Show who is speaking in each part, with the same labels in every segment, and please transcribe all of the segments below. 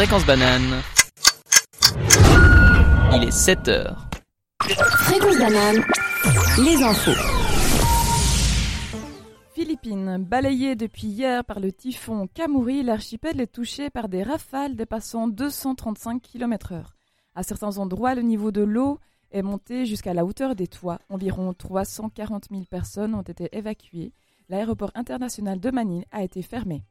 Speaker 1: Fréquence banane. Il est 7 heures.
Speaker 2: Fréquence banane, les infos.
Speaker 3: Philippines, balayée depuis hier par le typhon Kamuri, l'archipel est touché par des rafales dépassant 235 km/h. À certains endroits, le niveau de l'eau est monté jusqu'à la hauteur des toits. Environ 340 000 personnes ont été évacuées. L'aéroport international de Manille a été fermé.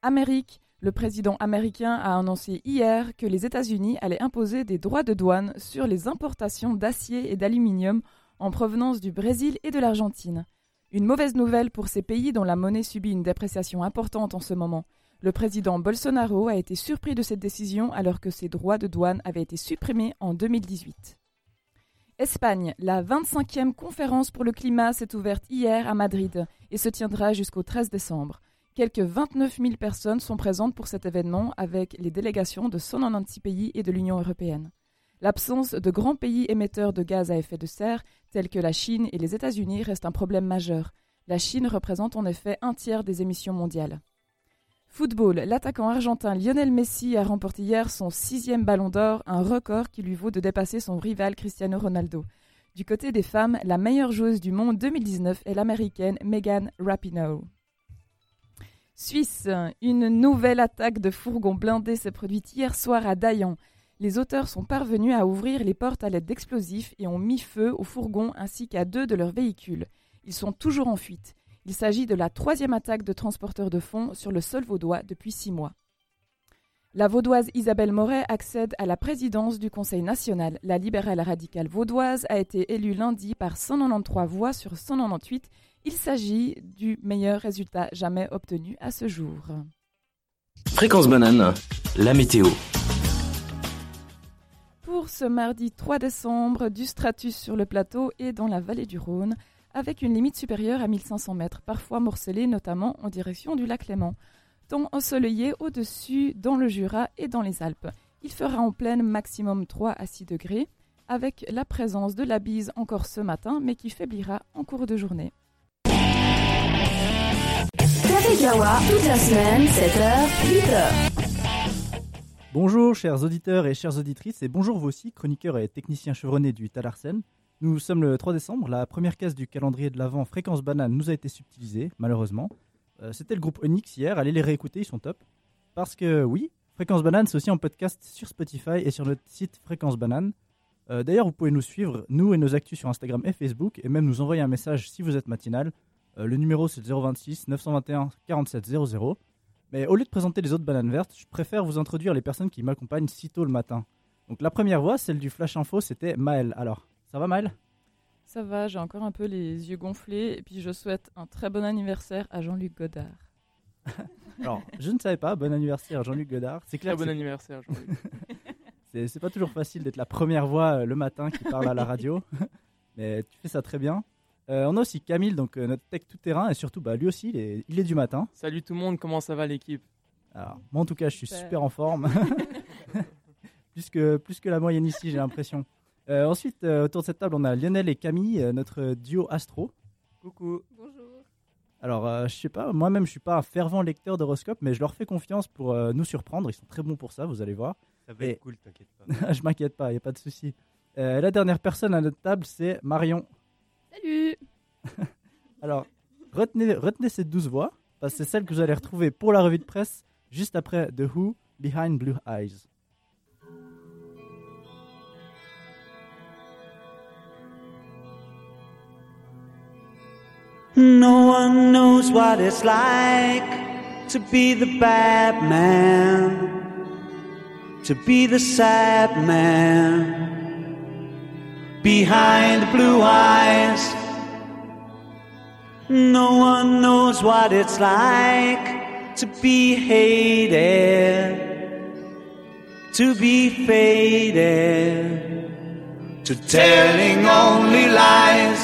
Speaker 3: Amérique, le président américain a annoncé hier que les États-Unis allaient imposer des droits de douane sur les importations d'acier et d'aluminium en provenance du Brésil et de l'Argentine. Une mauvaise nouvelle pour ces pays dont la monnaie subit une dépréciation importante en ce moment. Le président Bolsonaro a été surpris de cette décision alors que ces droits de douane avaient été supprimés en 2018. Espagne, la 25e conférence pour le climat s'est ouverte hier à Madrid et se tiendra jusqu'au 13 décembre. Quelques 29 000 personnes sont présentes pour cet événement avec les délégations de 196 pays et de l'Union européenne. L'absence de grands pays émetteurs de gaz à effet de serre, tels que la Chine et les États-Unis, reste un problème majeur. La Chine représente en effet un tiers des émissions mondiales. Football, l'attaquant argentin Lionel Messi a remporté hier son sixième ballon d'or, un record qui lui vaut de dépasser son rival Cristiano Ronaldo. Du côté des femmes, la meilleure joueuse du monde 2019 est l'américaine Megan Rapinoe. Suisse, une nouvelle attaque de fourgons blindés s'est produite hier soir à Dayan. Les auteurs sont parvenus à ouvrir les portes à l'aide d'explosifs et ont mis feu aux fourgons ainsi qu'à deux de leurs véhicules. Ils sont toujours en fuite. Il s'agit de la troisième attaque de transporteurs de fonds sur le sol vaudois depuis six mois. La vaudoise Isabelle Moret accède à la présidence du Conseil national. La libérale radicale vaudoise a été élue lundi par 193 voix sur 198 il s'agit du meilleur résultat jamais obtenu à ce jour.
Speaker 4: Fréquence banane, la météo.
Speaker 3: Pour ce mardi 3 décembre, du stratus sur le plateau et dans la vallée du Rhône, avec une limite supérieure à 1500 mètres, parfois morcelée notamment en direction du lac Léman. Temps ensoleillé au-dessus dans le Jura et dans les Alpes. Il fera en pleine maximum 3 à 6 degrés, avec la présence de la bise encore ce matin, mais qui faiblira en cours de journée.
Speaker 2: toute la semaine, 7h, 8h.
Speaker 5: Bonjour chers auditeurs et chères auditrices, et bonjour vous aussi, chroniqueurs et techniciens chevronnés du Talarsen. Nous sommes le 3 décembre, la première case du calendrier de l'Avent Fréquence Banane nous a été subtilisée, malheureusement. Euh, c'était le groupe Onyx hier, allez les réécouter, ils sont top. Parce que oui, Fréquence Banane, c'est aussi en podcast sur Spotify et sur notre site Fréquence Banane. Euh, d'ailleurs, vous pouvez nous suivre, nous et nos actus sur Instagram et Facebook, et même nous envoyer un message si vous êtes matinal. Euh, le numéro c'est 026 921 47 00. Mais au lieu de présenter les autres bananes vertes, je préfère vous introduire les personnes qui m'accompagnent si tôt le matin. Donc la première voix, celle du Flash Info, c'était Maël. Alors, ça va Maël?
Speaker 3: Ça va, j'ai encore un peu les yeux gonflés et puis je souhaite un très bon anniversaire à Jean-Luc Godard.
Speaker 5: Alors, je ne savais pas, bon anniversaire Jean-Luc Godard.
Speaker 6: C'est clair, bon anniversaire Jean-Luc.
Speaker 5: c'est pas toujours facile d'être la première voix euh, le matin qui parle à la radio, mais tu fais ça très bien. Euh, on a aussi Camille, donc euh, notre tech tout terrain, et surtout bah, lui aussi, il est, du matin.
Speaker 6: Salut tout le monde, comment ça va l'équipe?
Speaker 5: Alors, moi en tout cas, je suis super en forme. plus, que, plus que la moyenne ici, j'ai l'impression. Euh, ensuite, autour de cette table, on a Lionel et Camille, notre duo astro.
Speaker 6: Coucou.
Speaker 3: Bonjour.
Speaker 5: Alors, je sais pas, moi-même, je suis pas un fervent lecteur d'horoscope, mais je leur fais confiance pour nous surprendre. Ils sont très bons pour ça, vous allez voir.
Speaker 7: Ça va être cool, t'inquiète pas.
Speaker 5: je m'inquiète pas, il n'y a pas de souci. la dernière personne à notre table, c'est Marion.
Speaker 3: Salut
Speaker 5: Alors, retenez, retenez ces douze voix, parce que c'est celles que vous allez retrouver pour la revue de presse juste après The Who, Behind Blue Eyes.
Speaker 8: No one knows what it's like to be the bad man, to be the sad man. behind blue eyes. No one knows what it's like to be hated, to be faded, to telling only lies.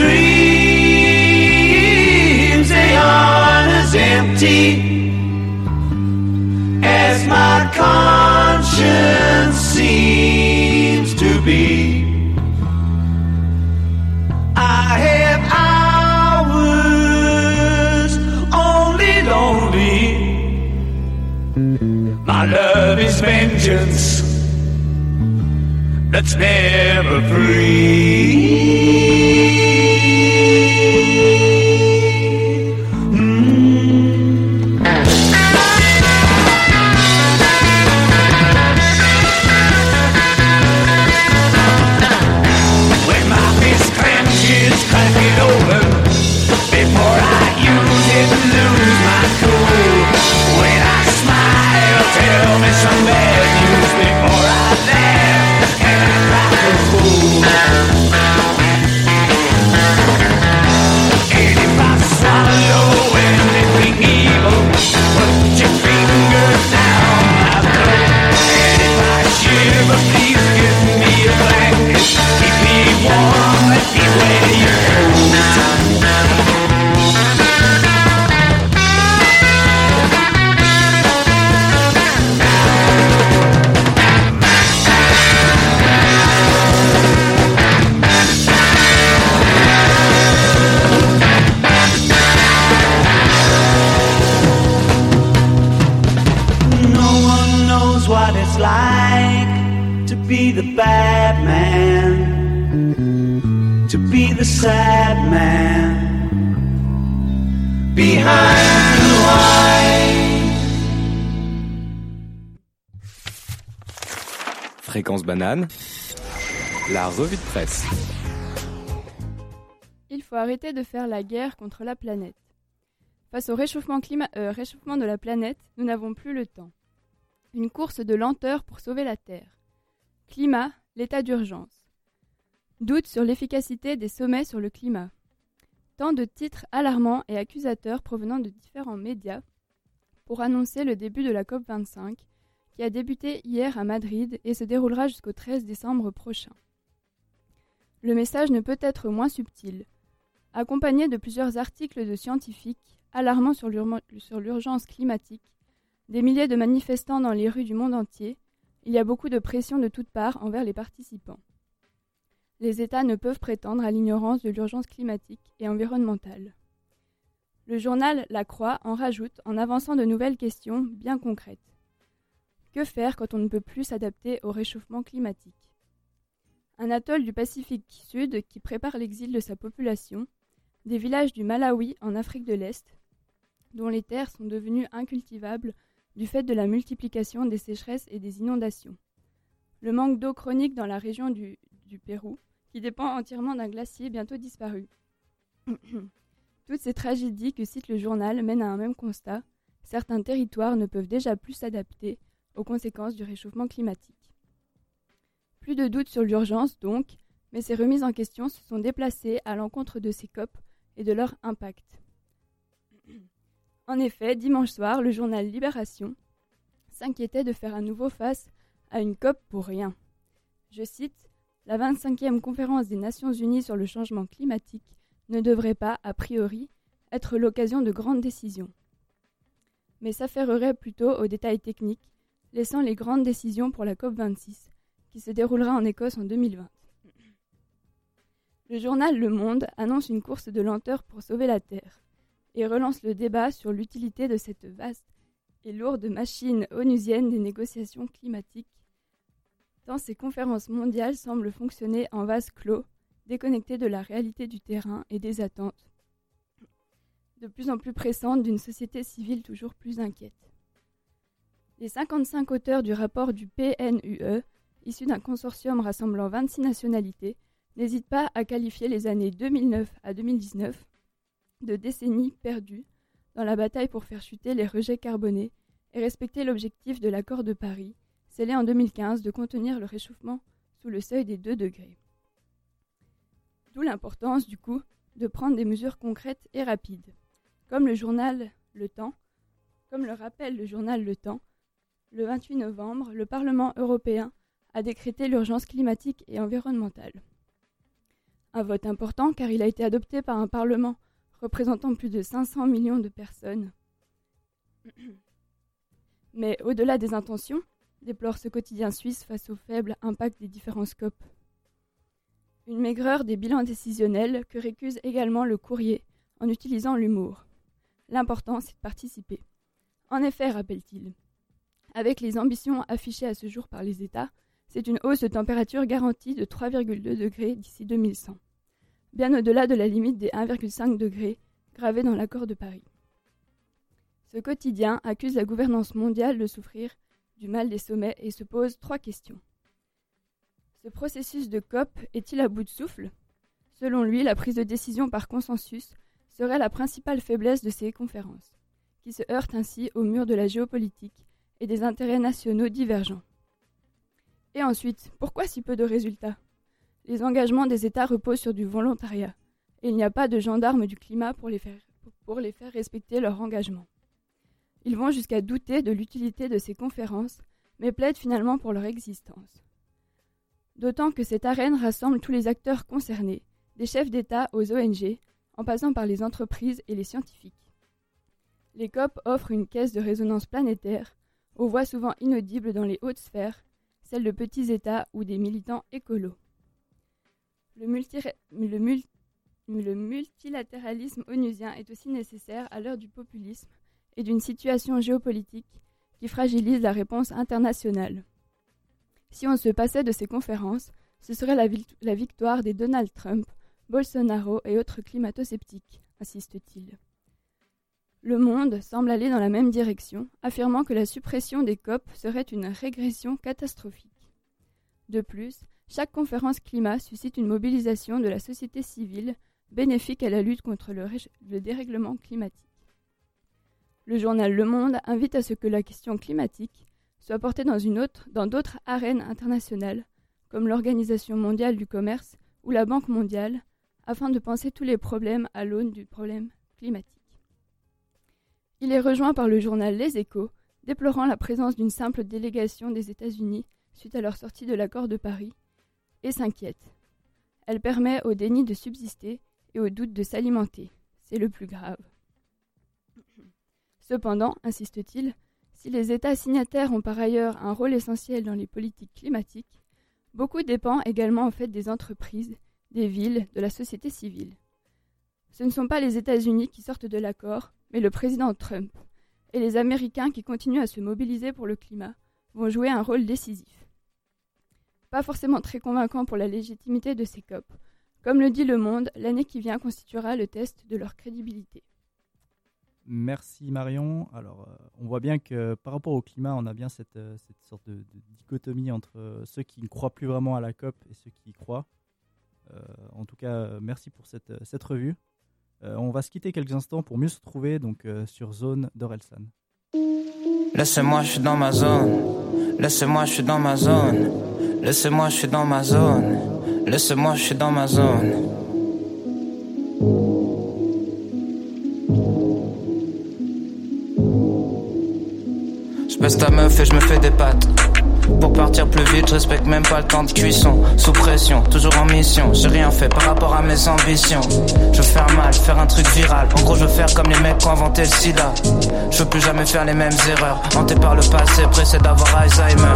Speaker 8: Dreams, they aren't as empty as my conscience seems to be. I have hours only lonely.
Speaker 7: My love is vengeance that's never free.
Speaker 8: Sad man behind blue eyes.
Speaker 9: Fréquence banane, la revue de presse.
Speaker 10: Il faut arrêter de faire la guerre contre la planète. Face au réchauffement, clima- euh, réchauffement de la planète, nous n'avons plus le temps. Une course de lenteur pour sauver la Terre. Climat, l'état d'urgence. Doute sur l'efficacité des sommets sur le climat. Tant de titres alarmants et accusateurs provenant de différents médias pour annoncer le début de la COP25 qui a débuté hier à Madrid et se déroulera jusqu'au 13 décembre prochain. Le message ne peut être moins subtil. Accompagné de plusieurs articles de scientifiques alarmant sur l'urma- sur l'urgence climatique, des milliers de manifestants dans les rues du monde entier, il y a beaucoup de pression de toutes parts envers les participants. Les États ne peuvent prétendre à l'ignorance de l'urgence climatique et environnementale. Le journal La Croix en rajoute en avançant de nouvelles questions bien concrètes. Que faire quand on ne peut plus s'adapter au réchauffement climatique? Un atoll du Pacifique Sud qui prépare l'exil de sa population, des villages du Malawi en Afrique de l'Est, dont les terres sont devenues incultivables du fait de la multiplication des sécheresses et des inondations. Le manque d'eau chronique dans la région du, Pérou, qui dépend entièrement d'un glacier bientôt disparu. Toutes ces tragédies que cite le journal mènent à un même constat. Certains territoires ne peuvent déjà plus s'adapter aux conséquences du réchauffement climatique. Plus de doute sur l'urgence donc, mais ces remises en question se sont déplacées à l'encontre de ces COP et de leur impact. En effet, dimanche soir, le journal Libération s'inquiétait de faire à nouveau face à une COP pour rien. Je cite La 25e conférence des Nations Unies sur le changement climatique ne devrait pas, a priori, être l'occasion de grandes décisions. Mais s'affairerait plutôt aux détails techniques, laissant les grandes décisions pour la COP26, qui se déroulera en Écosse en 2020. Le journal Le Monde annonce une course de lenteur pour sauver la Terre et relance le débat sur l'utilité de cette vaste et lourde machine onusienne des négociations climatiques, tant ces conférences mondiales semblent fonctionner en vase clos, déconnectées de la réalité du terrain et des attentes, de plus en plus pressante d'une société civile toujours plus inquiète. Les 55 auteurs du rapport du PNUE, issu d'un consortium rassemblant 26 nationalités, n'hésitent pas à qualifier les années 2009 à 2019 de décennies perdues dans la bataille pour faire chuter les rejets carbonés et respecter l'objectif de l'accord de Paris, en 2015 de contenir le réchauffement sous le seuil des 2 degrés. D'où l'importance, du coup, de prendre des mesures concrètes et rapides. Comme le journal Le Temps, comme le rappelle le journal Le Temps, le 28 novembre, le Parlement européen a décrété l'urgence climatique et environnementale. Un vote important car il a été adopté par un Parlement représentant plus de 500 millions de personnes. Mais au-delà des intentions, déplore ce quotidien suisse face au faible impact des différents scopes. Une maigreur des bilans décisionnels que récuse également le courrier en utilisant l'humour. L'important, c'est de participer. En effet, rappelle-t-il, avec les ambitions affichées à ce jour par les États, c'est une hausse de température garantie de 3,2 degrés d'ici 2100, bien au-delà de la limite des 1,5 degrés gravée dans l'accord de Paris. Ce quotidien accuse la gouvernance mondiale de souffrir du mal des sommets et se pose trois questions. Ce processus de COP est-il à bout de souffle? Selon lui, la prise de décision par consensus serait la principale faiblesse de ces conférences, qui se heurtent ainsi au mur de la géopolitique et des intérêts nationaux divergents. Et ensuite, pourquoi si peu de résultats? Les engagements des États reposent sur du volontariat, et il n'y a pas de gendarmes du climat pour les faire, pour les faire respecter leur engagement. Ils vont jusqu'à douter de l'utilité de ces conférences, mais plaident finalement pour leur existence. D'autant que cette arène rassemble tous les acteurs concernés, des chefs d'État aux ONG, en passant par les entreprises et les scientifiques. Les COP offrent une caisse de résonance planétaire, aux voix souvent inaudibles dans les hautes sphères, celles de petits États ou des militants écolos. Le, le multilatéralisme onusien est aussi nécessaire à l'heure du populisme et d'une situation géopolitique qui fragilise la réponse internationale. Si on se passait de ces conférences, ce serait la, victoire des Donald Trump, Bolsonaro et autres climato-sceptiques, insiste-t-il. Le monde semble aller dans la même direction, affirmant que la suppression des COP serait une régression catastrophique. De plus, chaque conférence climat suscite une mobilisation de la société civile bénéfique à la lutte contre le dérèglement climatique. Le journal Le Monde invite à ce que la question climatique soit portée dans une autre, dans d'autres arènes internationales, comme l'Organisation mondiale du commerce ou la Banque mondiale, afin de penser tous les problèmes à l'aune du problème climatique. Il est rejoint par le journal Les Échos, déplorant la présence d'une simple délégation des États-Unis suite à leur sortie de l'accord de Paris, et s'inquiète. Elle permet au déni de subsister et au doute de s'alimenter. C'est le plus grave. Cependant, insiste-t-il, si les États signataires ont par ailleurs un rôle essentiel dans les politiques climatiques, beaucoup dépend également en fait des entreprises, des villes, de la société civile. Ce ne sont pas les États-Unis qui sortent de l'accord, mais le président Trump. Et les Américains qui continuent à se mobiliser pour le climat vont jouer un rôle décisif. Pas forcément très convaincant pour la légitimité de ces COP. Comme le dit Le Monde, l'année qui vient constituera le test de leur crédibilité.
Speaker 5: Merci Marion. Alors, euh, on voit bien que par rapport au climat, on a bien cette, euh, sorte de, dichotomie entre euh, ceux qui ne croient plus vraiment à la COP et ceux qui y croient. En tout cas, merci pour cette, revue. On va se quitter quelques instants pour mieux se retrouver donc, sur Zone d'Orelsan.
Speaker 11: Laissez-moi, je suis dans ma zone. Laissez-moi, je suis dans ma zone. Laissez-moi, je suis dans ma zone. Laissez-moi, je suis dans ma zone. Baisse ta meuf et je me fais des pattes. Pour partir plus vite, je respecte même pas le temps de cuisson. Sous pression, toujours en mission. J'ai rien fait par rapport à mes ambitions. Je veux faire mal, faire un truc viral. En gros, je veux faire comme les mecs qui ont inventé le sida. Je veux plus jamais faire les mêmes erreurs. Hanté par le passé, pressé d'avoir Alzheimer.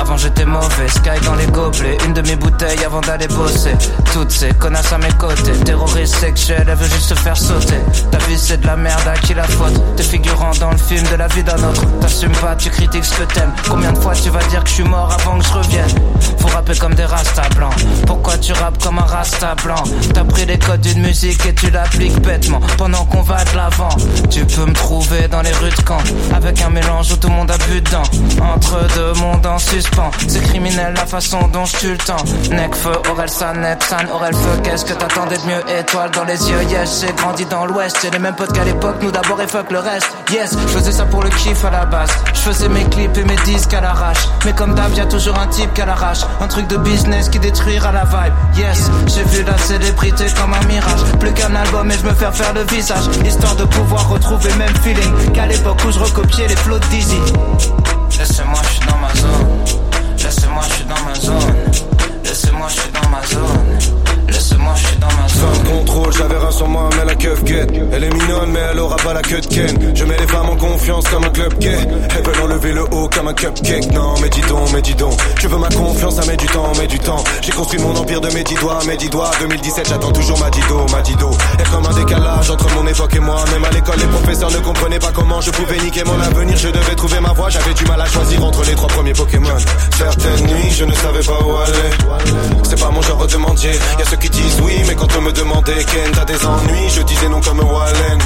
Speaker 11: Avant j'étais mauvais, sky dans les gobelets. Une demi-bouteille avant d'aller bosser. Toutes ces connasses à mes côtés. Terroristes sexuels, elle veut juste se faire sauter. Ta vie c'est de la merde, à qui la faute? T'es figurant dans le film de la vie d'un autre. T'assumes pas, tu critiques ce que t'aimes. Combien de fois tu vas dire que je suis mort avant que je revienne Faut rapper comme des rastas blancs. Pourquoi tu rappes rap comme un rasta blanc? T'as pris les codes d'une musique et tu l'appliques bêtement pendant qu'on va de l'avant. Tu peux me trouver dans les rues de Caen avec un mélange où tout le monde a bu dedans. Entre deux mondes en suspens, c'est criminel la façon dont je tue le temps. Necfeu, Aurel San, Nepsan, Aurel Feu, qu'est-ce que t'attendais de mieux? Étoile dans les yeux, yes, j'ai grandi dans l'ouest. J'ai les mêmes potes qu'à l'époque, nous d'abord et fuck le reste. Yes, je faisais ça pour le kiff à la base. Je faisais mes clips et mes disques à l'arrache. Mais comme d'hab, y a toujours un type qu'à l'arrache. Un truc de business qui détruira la vibe. Yes, j'ai vu la célébrité comme un mirage. Plus qu'un album et je me faire faire le visage. Histoire de pouvoir retrouver même feeling qu'à l'époque où je recopiais les flots de Dizzy. Laissez-moi, je suis dans ma zone. Laissez-moi, je suis dans ma zone. Laissez-moi, je suis dans
Speaker 12: Sans contrôle, j'avais un sur moi, mais la keuf guette. Elle est mignonne, mais elle aura pas la queue de Ken. Je mets les femmes en confiance comme un club gay. Elles veulent enlever le haut comme un cupcake. Non, mais dis donc, mais dis donc. Tu veux ma confiance, ça met du temps, met du temps. J'ai construit mon empire de mes dix doigts, mes dix doigts. 2017, j'attends toujours ma dido, ma dido. Et comme un décalage entre mon époque et moi? Même à l'école, les professeurs ne comprenaient pas comment je pouvais niquer mon avenir. Je devais trouver ma voie, j'avais du mal à choisir entre les trois premiers Pokémon. Certaines nuits, je ne savais pas où aller. C'est pas mon genre de mendier. Y a ceux qui disent oui, mais quand on me demandait Ken, t'as des ennuis, je disais non comme Wallen.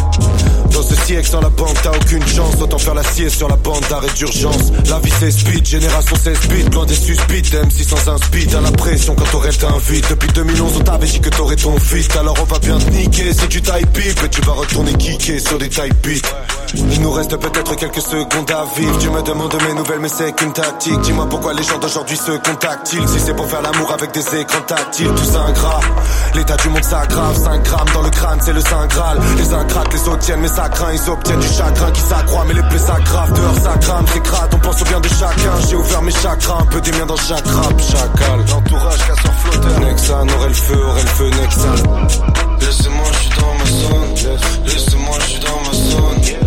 Speaker 12: Dans ce siècle sans la banque, t'as aucune chance. Autant faire la sieste sur la bande d'arrêt d'urgence. La vie c'est speed, génération 16 bits, loin des suspics. M6 sans un speed, à la pression quand t'aurais t'invite. Depuis 2011, on t'avait dit que t'aurais ton fit. Alors on va bien te niquer si tu tailles pipe. Et tu vas retourner kicker sur des tailles beats. Il nous reste peut-être quelques secondes à vivre. Tu me demandes mes nouvelles, mais c'est qu'une tactique. Dis-moi pourquoi les gens d'aujourd'hui se contactent-ils? Si c'est pour faire l'amour avec des écrans tactiles, tout ingrat. L'état du monde s'aggrave, 5 grammes dans le crâne, c'est le Saint Graal. Les craquent, les autres tiennent, mais ça Ils obtiennent du chagrin qui s'accroît, mais les plaies s'aggravent. Dehors ça crame, c'est crade, on pense au bien de chacun. J'ai ouvert mes chakras, un peu des miens dans chaque rap. Chacal, l'entourage casseur flotteur. Nexan, aurait le feu, aurait le feu, Nexan. Laissez-moi, je suis dans ma zone. Laissez-moi, je suis dans ma zone.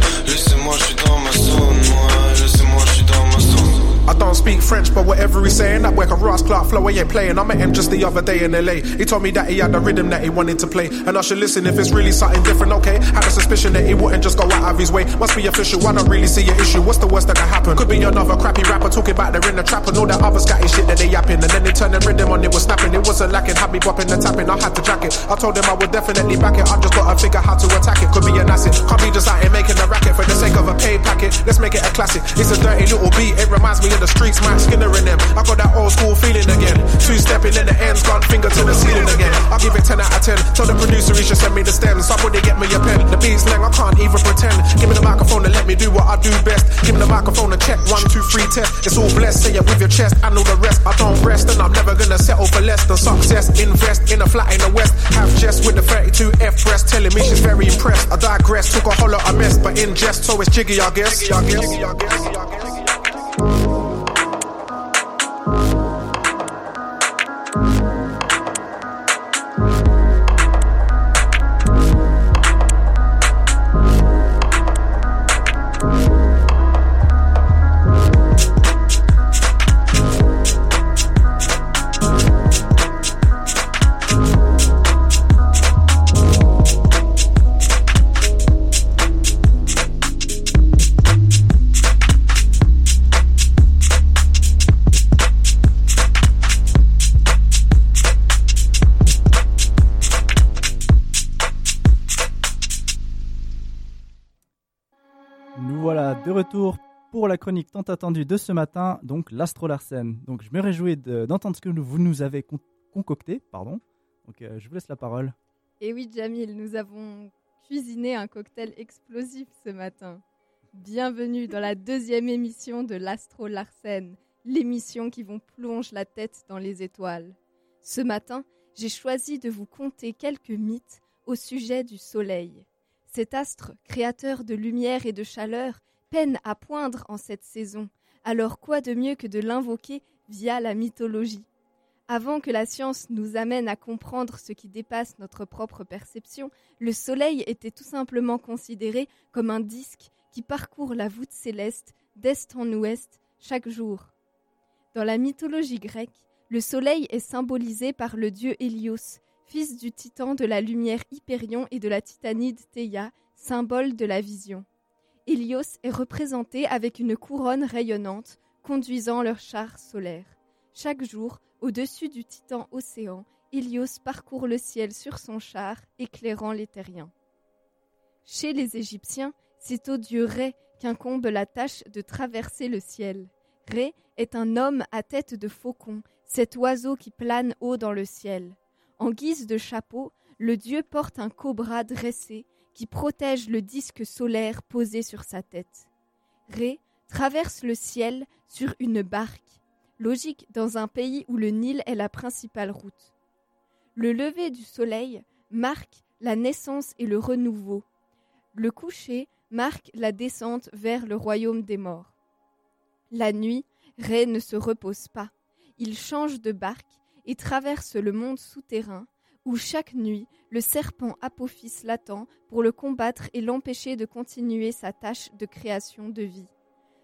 Speaker 13: Don't speak French, but whatever he's saying, that work a Ross Clark flow, he ain't playing. I met him just the other day in LA. He told me that he had a rhythm that he wanted to play. And I should listen if it's really something different, okay? Had a suspicion that he wouldn't just go out of his way. Must be official, I don't really see an issue. What's the worst that can happen? Could be another crappy rapper talking about they're in the trap and all that other scatty shit that they yapping. And then they turn the rhythm on, it was snapping. It wasn't lacking, had me bopping and tapping. I had to jack it. I told him I would definitely back it. I just gotta figure how to attack it. Could be an asset. Can't be just out here making a racket for the sake of a paid packet. Let's make it a classic. It's a dirty little beat. It reminds me of the streets, Matt Skinner in them. I got that old school feeling again. Two stepping in the ends, gone finger to the ceiling again. I'll give it 10 out of 10. Tell the producer he should send me the stems. Somebody get me a pen. The beat's lang, I can't even pretend. Give me the microphone and let me do what I do best. Give me the microphone and check one, two, three, test. It's all blessed. Say it with your chest. I know the rest. I don't rest and I'm never gonna settle for less than success. Invest in a flat in the west. Have Jess with the 32 F press telling me she's very impressed. I digress. Took a whole lot of mess, but in jest, so it's jiggy, I guess. I guess.
Speaker 5: Nous retour pour la chronique tant attendue de ce matin, donc l'Astro Larsen. Donc je me réjouis de- d'entendre ce que vous nous avez con- concocté, pardon. Donc euh, je vous laisse la parole.
Speaker 14: Et oui, Jamil, nous avons cuisiné un cocktail explosif ce matin. Bienvenue dans la deuxième émission de l'Astro Larsen, l'émission qui vous plonge la tête dans les étoiles. Ce matin, j'ai choisi de vous conter quelques mythes au sujet du Soleil. Cet astre, créateur de lumière et de chaleur, à poindre en cette saison. Alors quoi de mieux que de l'invoquer via la mythologie? Avant que la science nous amène à comprendre ce qui dépasse notre propre perception, le Soleil était tout simplement considéré comme un disque qui parcourt la voûte céleste d'est en ouest chaque jour. Dans la mythologie grecque, le Soleil est symbolisé par le dieu Hélios, fils du titan de la lumière Hyperion et de la titanide Théia, symbole de la vision. Hélios est représenté avec une couronne rayonnante conduisant leur char solaire. Chaque jour, au-dessus du titan océan, Hélios parcourt le ciel sur son char, éclairant les terriens. Chez les Égyptiens, c'est au dieu Ré qu'incombe la tâche de traverser le ciel. Ré est un homme à tête de faucon, cet oiseau qui plane haut dans le ciel. En guise de chapeau, le dieu porte un cobra dressé qui protège le disque solaire posé sur sa tête. Ré traverse le ciel sur une barque, logique dans un pays où le Nil est la principale route. Le lever du soleil marque la naissance et le renouveau. Le coucher marque la descente vers le royaume des morts. La nuit, Ré ne se repose pas. Il change de barque et traverse le monde souterrain, où chaque nuit le serpent Apophis l'attend pour le combattre et l'empêcher de continuer sa tâche de création de vie.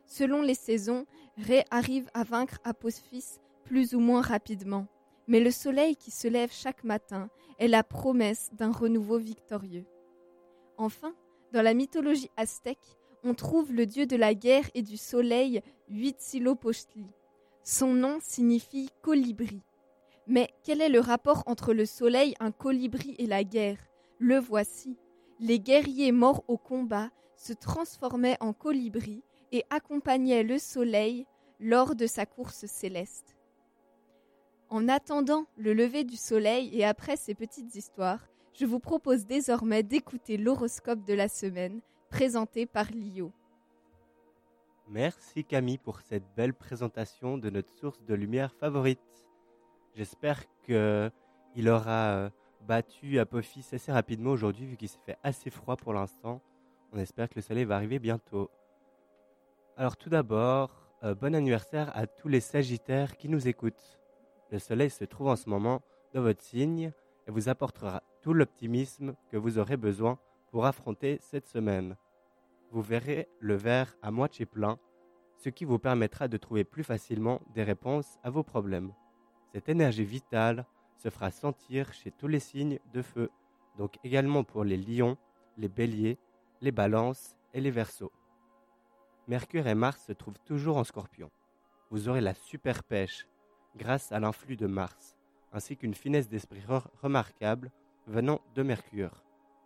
Speaker 14: Selon les saisons, Ré arrive à vaincre Apophis plus ou moins rapidement, mais le soleil qui se lève chaque matin est la promesse d'un renouveau victorieux. Enfin, dans la mythologie aztèque, on trouve le dieu de la guerre et du soleil Huitzilopochtli. Son nom signifie colibri. Mais quel est le rapport entre le soleil, un colibri et la guerre? Le voici. Les guerriers morts au combat se transformaient en colibris et accompagnaient le soleil lors de sa course céleste. En attendant le lever du soleil et après ces petites histoires, je vous propose désormais d'écouter l'horoscope de la semaine présenté par Lio.
Speaker 15: Merci Camille pour cette belle présentation de notre source de lumière favorite. J'espère que il aura euh, battu Apophis assez rapidement aujourd'hui vu qu'il s'est fait assez froid pour l'instant. On espère que le soleil va arriver bientôt. Alors tout d'abord, euh, bon anniversaire à tous les Sagittaires qui nous écoutent. Le soleil se trouve en ce moment dans votre signe et vous apportera tout l'optimisme que vous aurez besoin pour affronter cette semaine. Vous verrez le verre à moitié plein, ce qui vous permettra de trouver plus facilement des réponses à vos problèmes. Cette énergie vitale se fera sentir chez tous les signes de feu, donc également pour les lions, les béliers, les balances et les verseaux. Mercure et Mars se trouvent toujours en scorpion. Vous aurez la super pêche grâce à l'influx de Mars, ainsi qu'une finesse d'esprit re- remarquable venant de Mercure.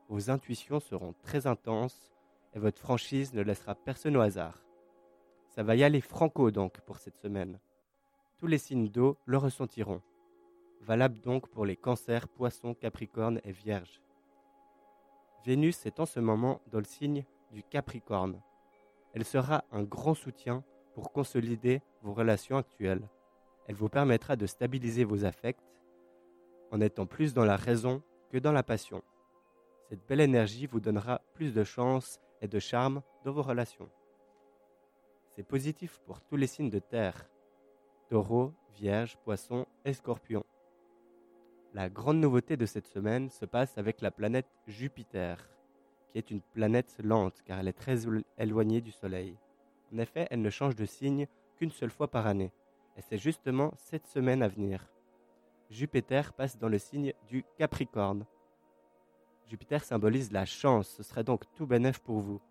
Speaker 15: Vos intuitions seront très intenses et votre franchise ne laissera personne au hasard. Ça va y aller franco donc pour cette semaine. Tous les signes d'eau le ressentiront. Valable donc pour les cancers, poissons, capricornes et vierges. Vénus est en ce moment dans le signe du capricorne. Elle sera un grand soutien pour consolider vos relations actuelles. Elle vous permettra de stabiliser vos affects en étant plus dans la raison que dans la passion. Cette belle énergie vous donnera plus de chance et de charme dans vos relations. C'est positif pour tous les signes de terre taureau, vierge, poisson et scorpion. La grande nouveauté de cette semaine se passe avec la planète Jupiter, qui est une planète lente car elle est très élo- éloignée du Soleil. En effet, elle ne change de signe qu'une seule fois par année, et c'est justement cette semaine à venir. Jupiter passe dans le signe du Capricorne. Jupiter symbolise la chance, ce serait donc tout bénéf pour vous.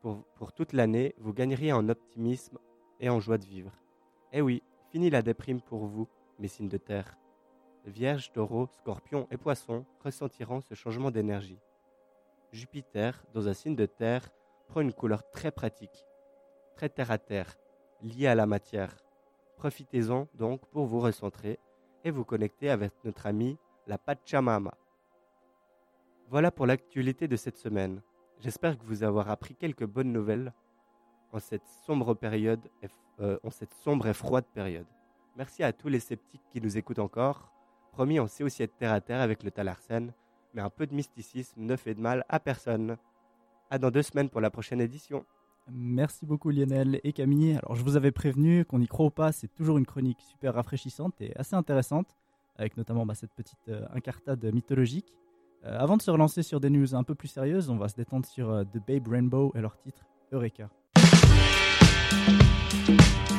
Speaker 15: Pour, pour toute l'année, vous gagneriez en optimisme et en joie de vivre. Eh oui, fini la déprime pour vous, mes signes de terre. Vierge, taureau, scorpion et poisson ressentiront ce changement d'énergie. Jupiter, dans un signe de terre, prend une couleur très pratique, très terre à terre, liée à la matière. Profitez-en donc pour vous recentrer et vous connecter avec notre ami la Pachamama. Voilà pour l'actualité de cette semaine. J'espère que vous avoir appris quelques bonnes nouvelles en cette sombre période, euh, en cette sombre et froide période. Merci à tous les sceptiques qui nous écoutent encore. Promis, on sait aussi être terre à terre avec le Talarsen, mais un peu de mysticisme ne fait de mal à personne. À dans deux semaines pour la prochaine édition.
Speaker 5: Merci beaucoup Lionel et Camille. Alors je vous avais prévenu qu'on y croit ou pas, c'est toujours une chronique super rafraîchissante et assez intéressante, avec notamment bah, cette petite euh, incartade mythologique. Euh, avant de se relancer sur des news un peu plus sérieuses, on va se détendre sur The Babe Rainbow et leur titre Eureka.
Speaker 7: you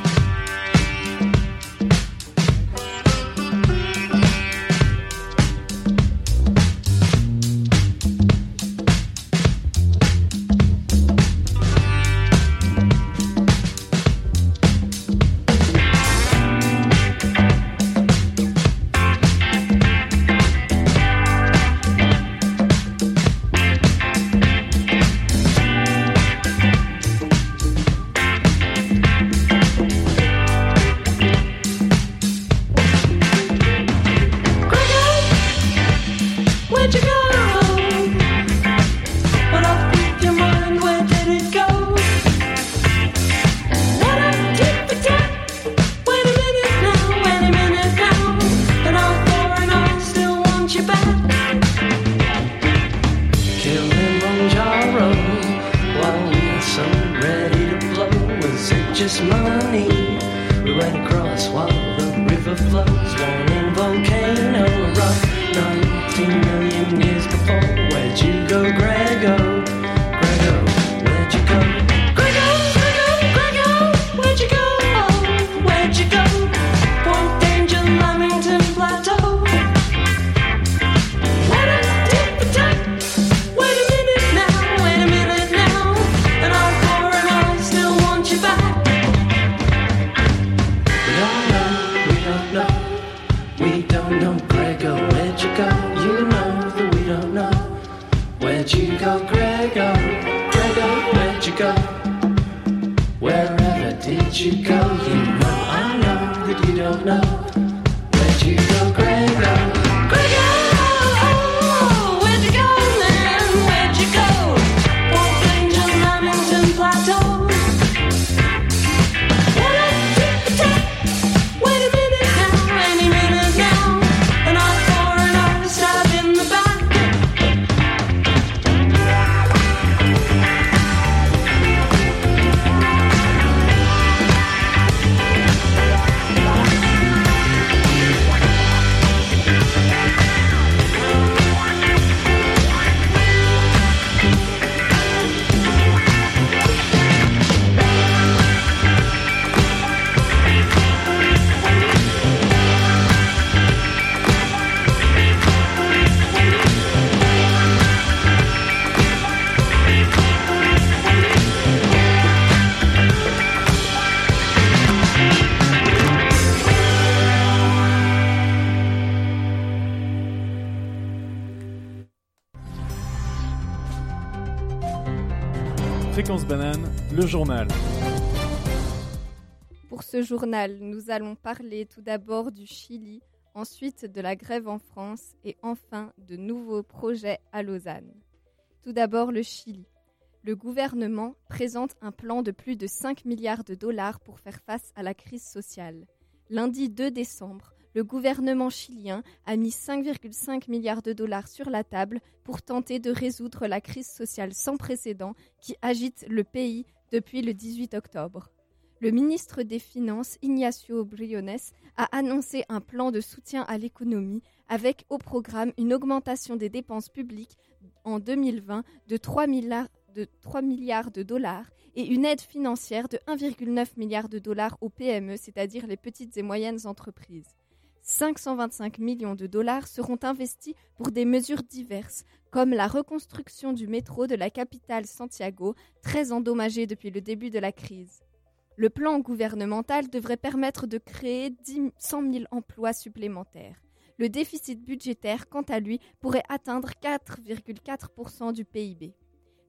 Speaker 14: Pour ce journal, nous allons parler tout d'abord du Chili, ensuite de la grève en France et enfin de nouveaux projets à Lausanne. Tout d'abord le Chili. Le gouvernement présente un plan de plus de 5 milliards de dollars pour faire face à la crise sociale. Lundi 2 décembre, le gouvernement chilien a mis 5,5 milliards de dollars sur la table pour tenter de résoudre la crise sociale sans précédent qui agite le pays depuis le 18 octobre. Le ministre des Finances, Ignacio Briones, a annoncé un plan de soutien à l'économie avec au programme une augmentation des dépenses publiques en 2020 de 3 milliards de, 3 milliards de dollars et une aide financière de 1,9 milliard de dollars aux PME, c'est-à-dire les petites et moyennes entreprises. 525 millions de dollars seront investis pour des mesures diverses, comme la reconstruction du métro de la capitale Santiago, très endommagé depuis le début de la crise. Le plan gouvernemental devrait permettre de créer 10 100 000 emplois supplémentaires. Le déficit budgétaire, quant à lui, pourrait atteindre 4,4% du PIB.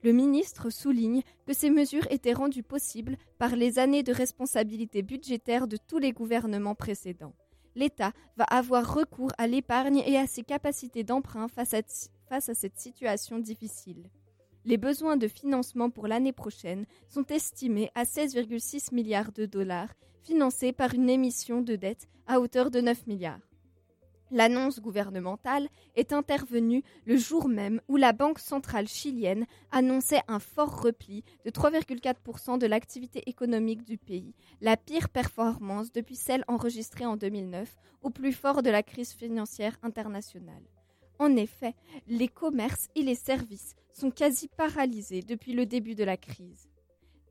Speaker 14: Le ministre souligne que ces mesures étaient rendues possibles par les années de responsabilité budgétaire de tous les gouvernements précédents. L'État va avoir recours à l'épargne et à ses capacités d'emprunt face à, face à cette situation difficile. Les besoins de financement pour l'année prochaine sont estimés à 16,6 milliards de dollars, financés par une émission de dette à hauteur de 9 milliards. L'annonce gouvernementale est intervenue le jour même où la Banque centrale chilienne annonçait un fort repli de 3,4% de l'activité économique du pays, la pire performance depuis celle enregistrée en 2009, au plus fort de la crise financière internationale. En effet, les commerces et les services sont quasi paralysés depuis le début de la crise.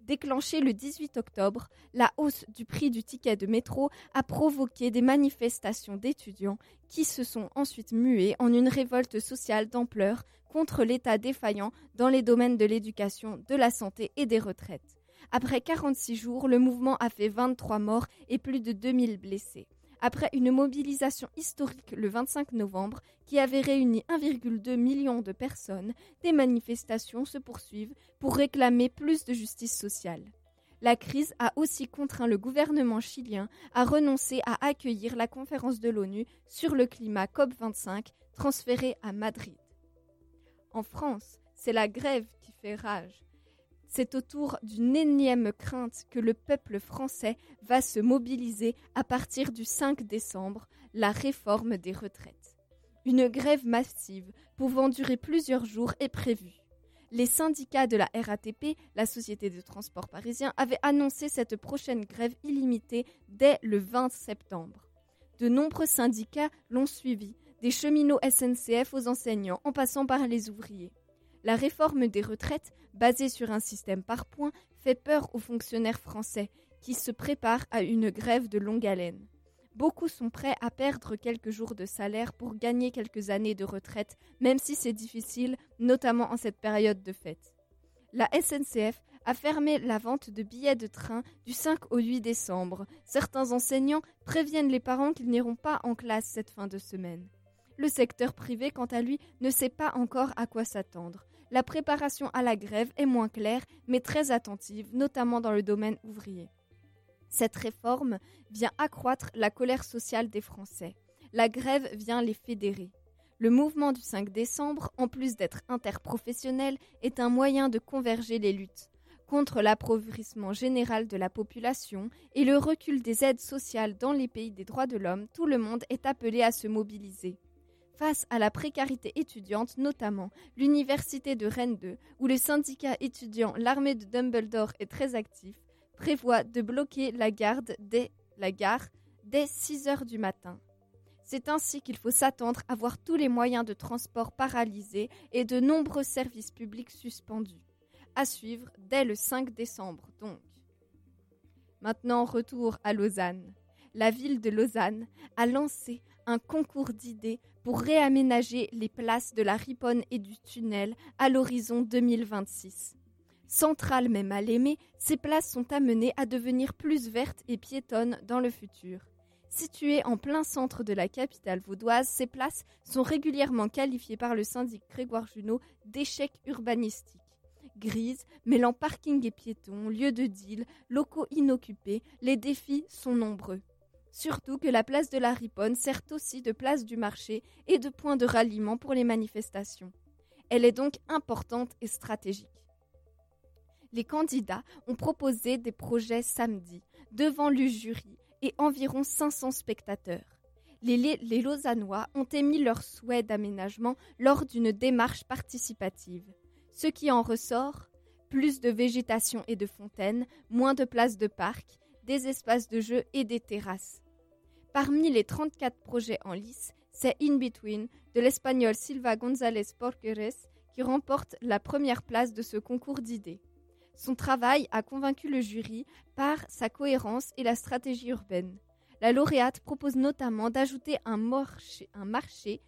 Speaker 14: Déclenchée le 18 octobre, la hausse du prix du ticket de métro a provoqué des manifestations d'étudiants qui se sont ensuite muées en une révolte sociale d'ampleur contre l'État défaillant dans les domaines de l'éducation, de la santé et des retraites. Après 46 jours, le mouvement a fait 23 morts et plus de 2000 blessés. Après une mobilisation historique le 25 novembre qui avait réuni 1,2 million de personnes, des manifestations se poursuivent pour réclamer plus de justice sociale. La crise a aussi contraint le gouvernement chilien à renoncer à accueillir la conférence de l'ONU sur le climat COP25 transférée à Madrid. En France, c'est la grève qui fait rage. C'est autour d'une énième crainte que le peuple français va se mobiliser à partir du 5 décembre, la réforme des retraites. Une grève massive pouvant durer plusieurs jours est prévue. Les syndicats de la RATP, la Société de transport parisien, avaient annoncé cette prochaine grève illimitée dès le 20 septembre. De nombreux syndicats l'ont suivi, des cheminots SNCF aux enseignants en passant par les ouvriers. La réforme des retraites, basée sur un système par points, fait peur aux fonctionnaires français qui se préparent à une grève de longue haleine. Beaucoup sont prêts à perdre quelques jours de salaire pour gagner quelques années de retraite, même si c'est difficile, notamment en cette période de fête. La SNCF a fermé la vente de billets de train du 5 au 8 décembre. Certains enseignants préviennent les parents qu'ils n'iront pas en classe cette fin de semaine. Le secteur privé, quant à lui, ne sait pas encore à quoi s'attendre. La préparation à la grève est moins claire, mais très attentive, notamment dans le domaine ouvrier. Cette réforme vient accroître la colère sociale des Français. La grève vient les fédérer. Le mouvement du 5 décembre, en plus d'être interprofessionnel, est un moyen de converger les luttes contre l'appauvrissement général de la population et le recul des aides sociales dans les pays des droits de l'homme, tout le monde est appelé à se mobiliser. Face à la précarité étudiante, notamment l'université de Rennes 2, où le syndicat étudiant L'armée de Dumbledore est très actif, prévoit de bloquer la, gare dès 6 heures du matin. C'est ainsi qu'il faut s'attendre à voir tous les moyens de transport paralysés et de nombreux services publics suspendus. À suivre dès le 5 décembre donc. Maintenant, retour à Lausanne. La ville de Lausanne a lancé un concours d'idées pour réaménager les places de la Riponne et du tunnel à l'horizon 2026. Centrales mais mal aimées, ces places sont amenées à devenir plus vertes et piétonnes dans le futur. Situées en plein centre de la capitale vaudoise, ces places sont régulièrement qualifiées par le syndic Grégoire Junot d'échecs urbanistiques. Grises, mêlant parking et piétons, lieux de deal, locaux inoccupés, les défis sont nombreux. Surtout que la place de la Riponne sert aussi de place du marché et de point de ralliement pour les manifestations. Elle est donc importante et stratégique. Les candidats ont proposé des projets samedi devant le jury et environ 500 spectateurs. Les, Lausannois ont émis leur souhait d'aménagement lors d'une démarche participative. Ce qui en ressort plus de végétation et de fontaines, moins de places de parc, des espaces de jeu et des terrasses. Parmi les 34 projets en lice, c'est In Between de l'espagnol Silva González Porqueres qui remporte la première place de ce concours d'idées. Son travail a convaincu le jury par sa cohérence et la stratégie urbaine. La lauréate propose notamment d'ajouter un un marché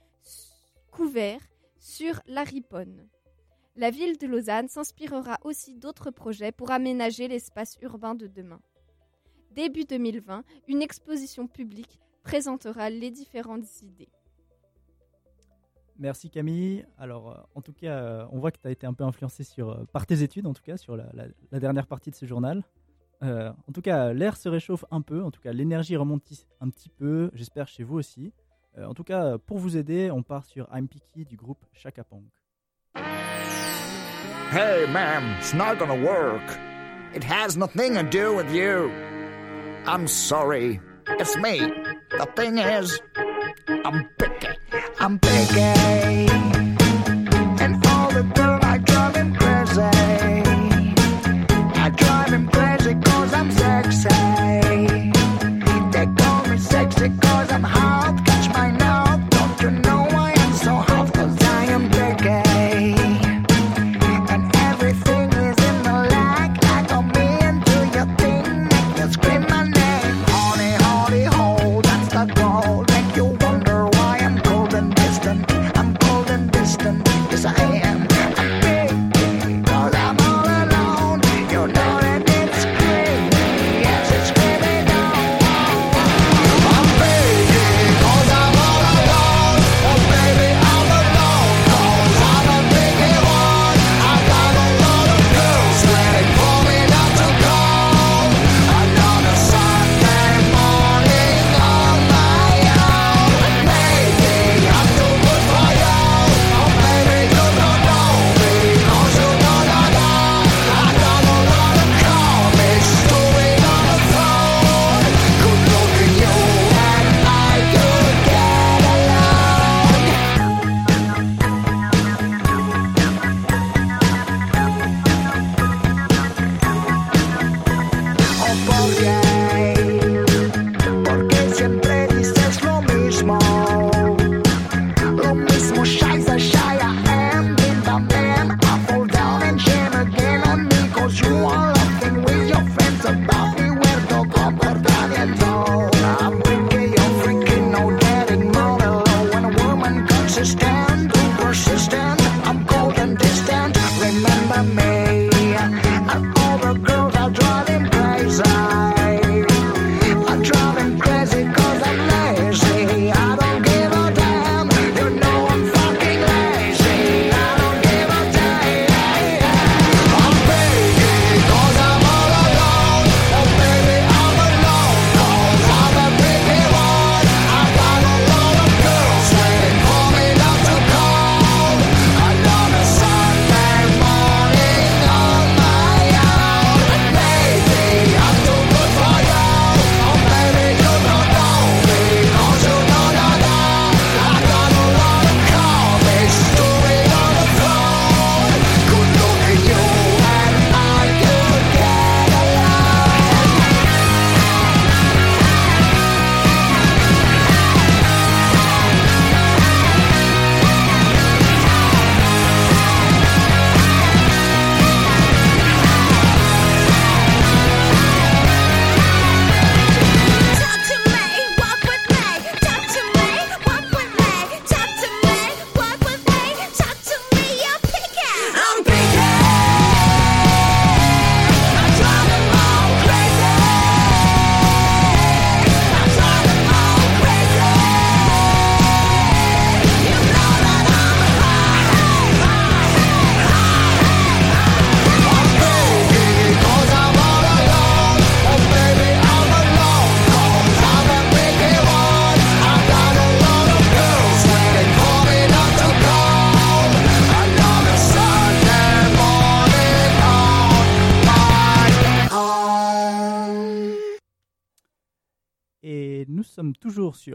Speaker 14: couvert sur la Riponne. La ville de Lausanne s'inspirera aussi d'autres projets pour aménager l'espace urbain de demain. Début 2020, une exposition publique présentera les différentes idées.
Speaker 5: Merci Camille. Alors, euh, en tout cas, euh, on voit que tu as été un peu influencé sur, euh, par tes études, en tout cas, sur la, la- la dernière partie de ce journal. Euh, en tout cas, l'air se réchauffe un peu. En tout cas, l'énergie remonte un petit peu. J'espère chez vous aussi. Euh, en tout cas, pour vous aider, on part sur I'm Picky du groupe Chaka.
Speaker 16: Hey, ma'am, it's not gonna work. It has nothing to do with you. I'm sorry. It's me. The thing is, I'm picky. I'm picky.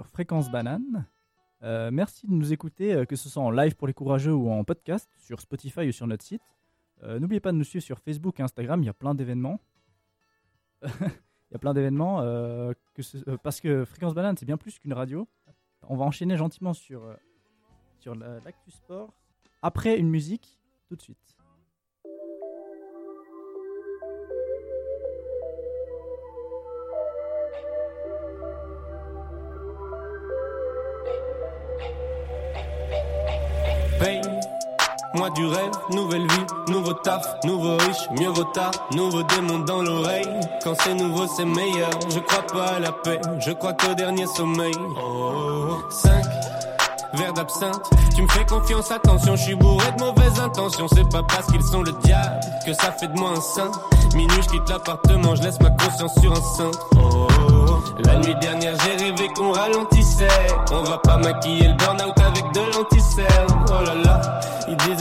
Speaker 5: Fréquence Banane. Euh, merci de nous écouter, euh, que ce soit en live pour les courageux ou en podcast, sur Spotify ou sur notre site. Euh, N'oubliez pas de nous suivre sur Facebook et Instagram, il y a plein d'événements. il y a plein d'événements, parce que Fréquence Banane, c'est bien plus qu'une radio. On va enchaîner gentiment sur, sur la- l'actu sport. Après une musique, tout de suite.
Speaker 17: Du rêve, nouvelle vie, nouveau taf, nouveau riche, mieux vaut tard, nouveau démon dans l'oreille. Quand c'est nouveau, c'est meilleur. Je crois pas à la paix, je crois qu'au dernier sommeil. Oh, 5 verre d'absinthe. Tu me fais confiance, attention, je suis bourré de mauvaises intentions. C'est pas parce qu'ils sont le diable que ça fait de moi un saint. Minuit, je quitte l'appartement, je laisse ma conscience sur un cintre. Oh, la nuit dernière, j'ai rêvé qu'on ralentissait. On va pas maquiller le burn-out avec de l'anticerne. Oh là là,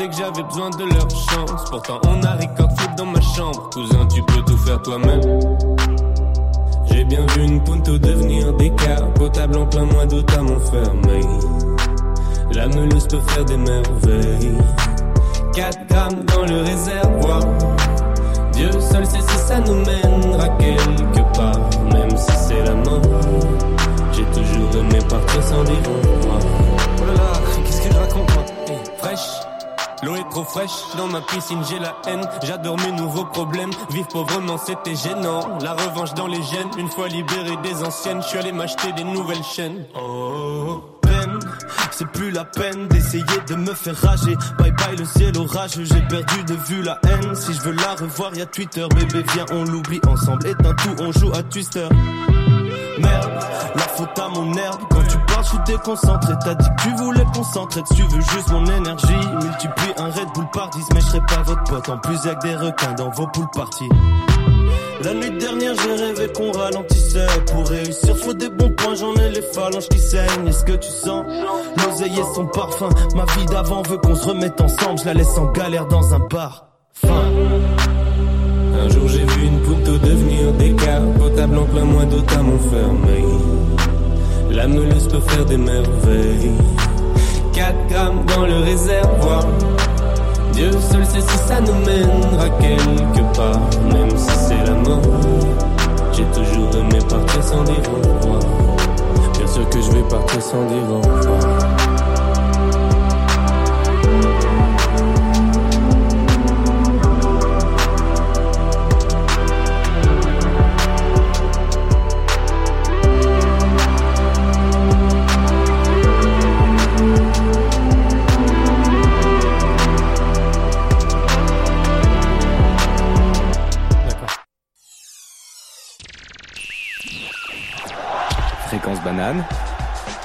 Speaker 17: disaient que j'avais besoin de leur chance. Pourtant, on a foot dans ma chambre. Cousin, tu peux tout faire toi-même. J'ai bien vu une punto devenir des cas potable en plein mois d'août à Montfermeil. La meuleuse peut faire des merveilles. 4 grammes dans le réservoir. Dieu seul sait si ça nous mènera quelque part, même si c'est la mort. J'ai toujours aimé partir sans dire au revoir. Oh là là, qu'est-ce que je raconte. L'eau est trop fraîche, dans ma piscine j'ai la haine, j'adore mes nouveaux problèmes, vivre pauvrement c'était gênant, la revanche dans les gènes, une fois libéré des anciennes, je suis allé m'acheter des nouvelles chaînes. Oh, peine, c'est plus la peine d'essayer de me faire rager, bye bye le ciel orageux, j'ai perdu de vue la haine, si je veux la revoir y a Twitter, bébé viens on l'oublie ensemble, éteins tout, on joue à Twister. La faute à mon herbe. Quand tu parles, je suis déconcentré. T'as dit que tu voulais concentrer, tu veux juste mon énergie. Multiplie un Red Bull par 10, mais je serai pas votre pote. En plus, y'a que des requins dans vos poules parties. La nuit dernière, j'ai rêvé qu'on ralentissait. Pour réussir, faut des bons points, j'en ai les phalanges qui saignent. Est-ce que tu sens? L'oseille et son parfum Ma vie d'avant veut qu'on se remette ensemble. Je la laisse en galère dans un bar. Devenir des cas potable en plein mois d'août à Montfermeil. La meuleuse peut faire des merveilles. 4 grammes dans le réservoir. Dieu seul sait si ça nous mènera quelque part, même si c'est la mort. J'ai toujours aimé partir sans dire au revoir. Bien sûr que je vais partir sans dire au revoir.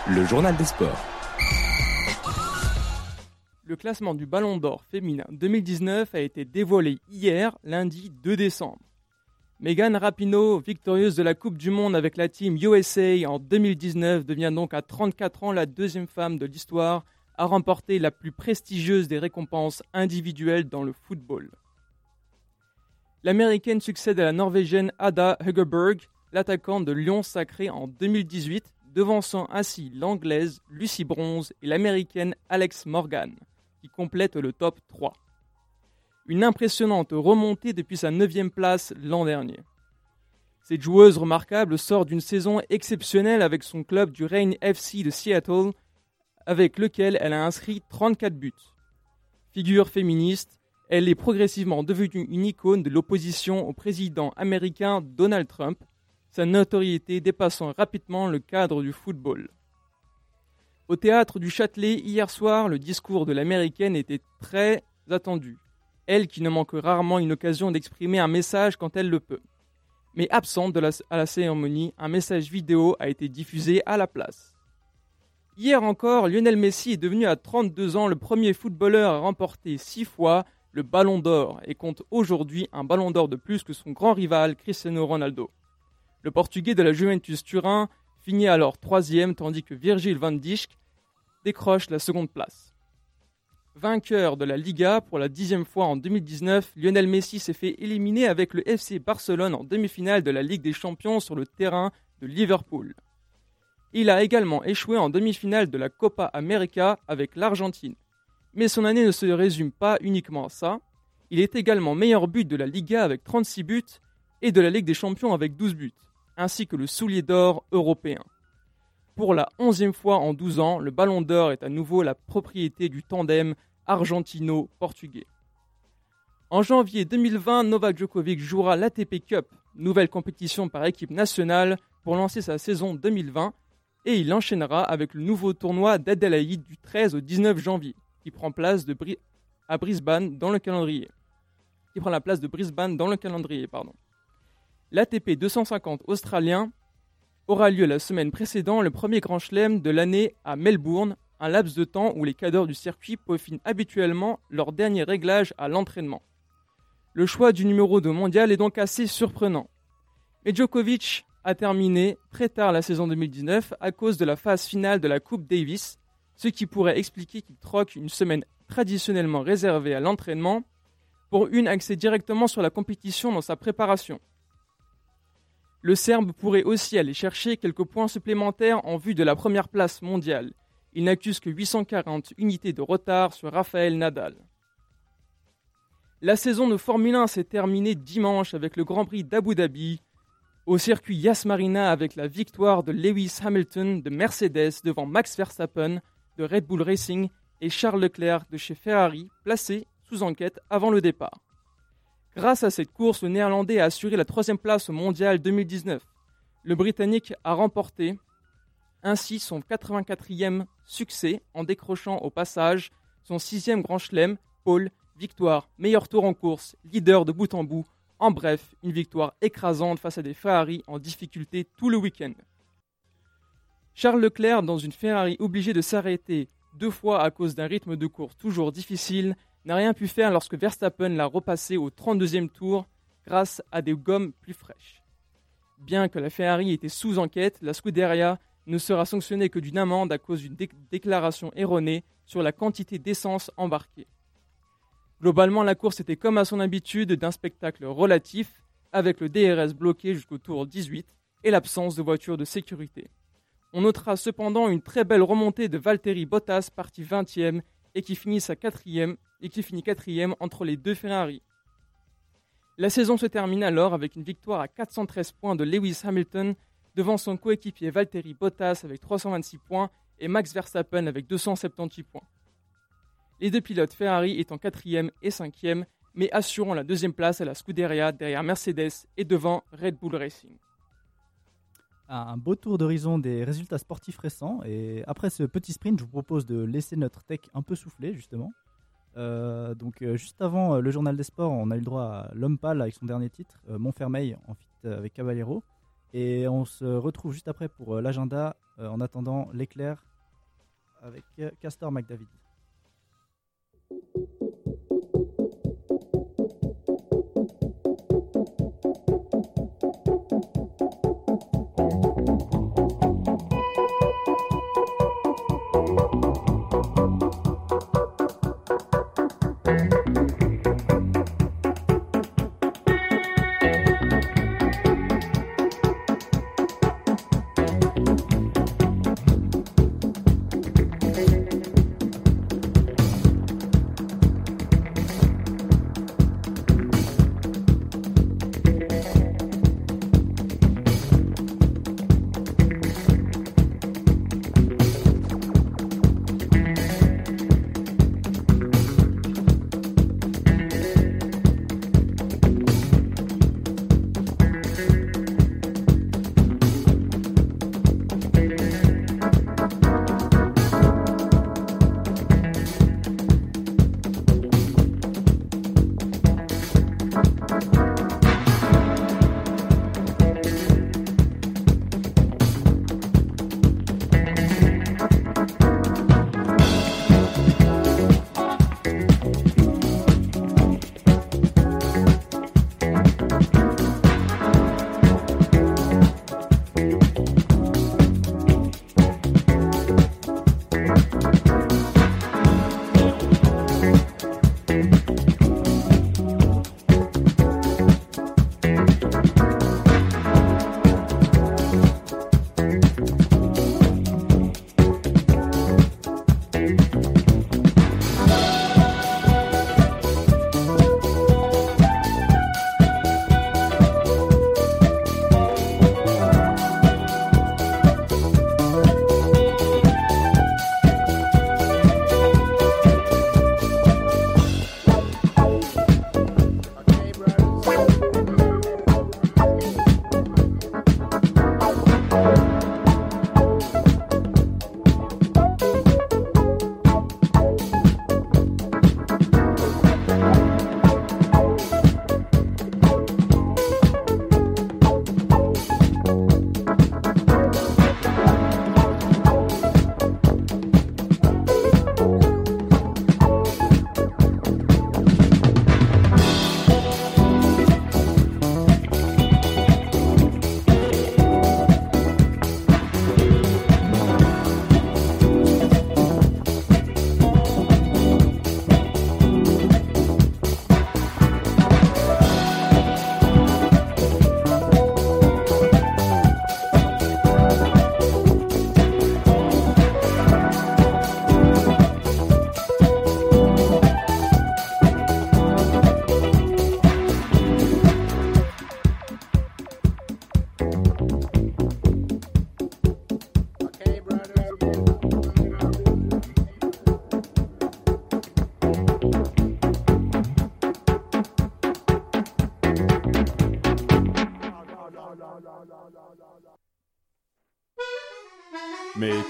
Speaker 9: Le journal des sports.
Speaker 6: Le classement du Ballon d'Or féminin 2019 a été dévoilé hier, lundi 2 décembre. Megan Rapinoe, victorieuse de la Coupe du Monde avec la team USA en 2019, devient donc à 34 ans la deuxième femme de l'histoire à remporter la plus prestigieuse des récompenses individuelles dans le football. L'américaine succède à la norvégienne Ada Hegerberg, l'attaquante de Lyon sacré en 2018, devançant ainsi l'anglaise Lucy Bronze et l'américaine Alex Morgan, qui complètent le top 3. Une impressionnante remontée depuis sa 9 place l'an dernier. Cette joueuse remarquable sort d'une saison exceptionnelle avec son club du Reign FC de Seattle, avec lequel elle a inscrit 34 buts. Figure féministe, elle est progressivement devenue une icône de l'opposition au président américain Donald Trump, sa notoriété dépassant rapidement le cadre du football. Au théâtre du Châtelet, hier soir, le discours de l'américaine était très attendu. Elle qui ne manque rarement une occasion d'exprimer un message quand elle le peut. Mais absente à la cérémonie, un message vidéo a été diffusé à la place. Hier encore, Lionel Messi est devenu à 32 ans le premier footballeur à remporter six fois le Ballon d'Or et compte aujourd'hui un Ballon d'Or de plus que son grand rival Cristiano Ronaldo. Le Portugais de la Juventus Turin finit alors troisième tandis que Virgil van Dijk décroche la seconde place. Vainqueur de la Liga pour la dixième fois en 2019, Lionel Messi s'est fait éliminer avec le FC Barcelone en demi-finale de la Ligue des Champions sur le terrain de Liverpool. Il a également échoué en demi-finale de la Copa América avec l'Argentine. Mais son année ne se résume pas uniquement à ça. Il est également meilleur but de la Liga avec 36 buts et de la Ligue des Champions avec 12 buts, ainsi que le soulier d'or européen. Pour la onzième fois en 12 ans, le Ballon d'Or est à nouveau la propriété du tandem argentino-portugais. En janvier 2020, Novak Djokovic jouera l'ATP Cup, nouvelle compétition par équipe nationale pour lancer sa saison 2020, et il enchaînera avec le nouveau tournoi d'Adelaide du 13 au 19 janvier, qui prend la place de Brisbane dans le calendrier. L'ATP 250 australien aura lieu la semaine précédant le premier grand chelem de l'année à Melbourne, un laps de temps où les cadors du circuit peaufinent habituellement leur dernier réglage à l'entraînement. Le choix du numéro 2 mondial est donc assez surprenant. Mais Djokovic a terminé très tard la saison 2019 à cause de la phase finale de la Coupe Davis, ce qui pourrait expliquer qu'il troque une semaine traditionnellement réservée à l'entraînement pour une axée directement sur la compétition dans sa préparation. Le Serbe pourrait aussi aller chercher quelques points supplémentaires en vue de la première place mondiale. Il n'accuse que 840 unités de retard sur Rafael Nadal. La saison de Formule 1 s'est terminée dimanche avec le Grand Prix d'Abu Dhabi, au circuit Yas Marina avec la victoire de Lewis Hamilton de Mercedes devant Max Verstappen de Red Bull Racing et Charles Leclerc de chez Ferrari, placés sous enquête avant le départ. Grâce à cette course, le Néerlandais a assuré la troisième place au Mondial 2019. Le Britannique a remporté ainsi son 84e succès en décrochant au passage son sixième grand chelem, pole, victoire, meilleur tour en course, leader de bout en bout, en bref, une victoire écrasante face à des Ferrari en difficulté tout le week-end. Charles Leclerc, dans une Ferrari obligée de s'arrêter deux fois à cause d'un rythme de course toujours difficile, n'a rien pu faire lorsque Verstappen l'a repassé au 32e tour grâce à des gommes plus fraîches. Bien que la Ferrari était sous enquête, la Scuderia ne sera sanctionnée que d'une amende à cause d'une dé- déclaration erronée sur la quantité d'essence embarquée. Globalement, la course était comme à son habitude d'un spectacle relatif, avec le DRS bloqué jusqu'au tour 18 et l'absence de voiture de sécurité. On notera cependant une très belle remontée de Valtteri Bottas, parti 20e et qui finit sa quatrième et qui finit quatrième entre les deux Ferrari. La saison se termine alors avec une victoire à 413 points de Lewis Hamilton devant son coéquipier Valtteri Bottas avec 326 points et Max Verstappen avec 278 points. Les deux pilotes Ferrari étant quatrième et cinquième, mais assurant la deuxième place à la Scuderia derrière Mercedes et devant Red Bull Racing.
Speaker 5: Un beau tour d'horizon des résultats sportifs récents. Et après ce petit sprint, je vous propose de laisser notre tech un peu souffler, justement. Euh, donc, euh, juste avant euh, le journal des sports, on a eu le droit à L'Homme Pâle avec son dernier titre, Montfermeil, en fit avec Caballero. Et on se retrouve juste après pour l'agenda. en attendant, l'éclair avec Castor McDavid.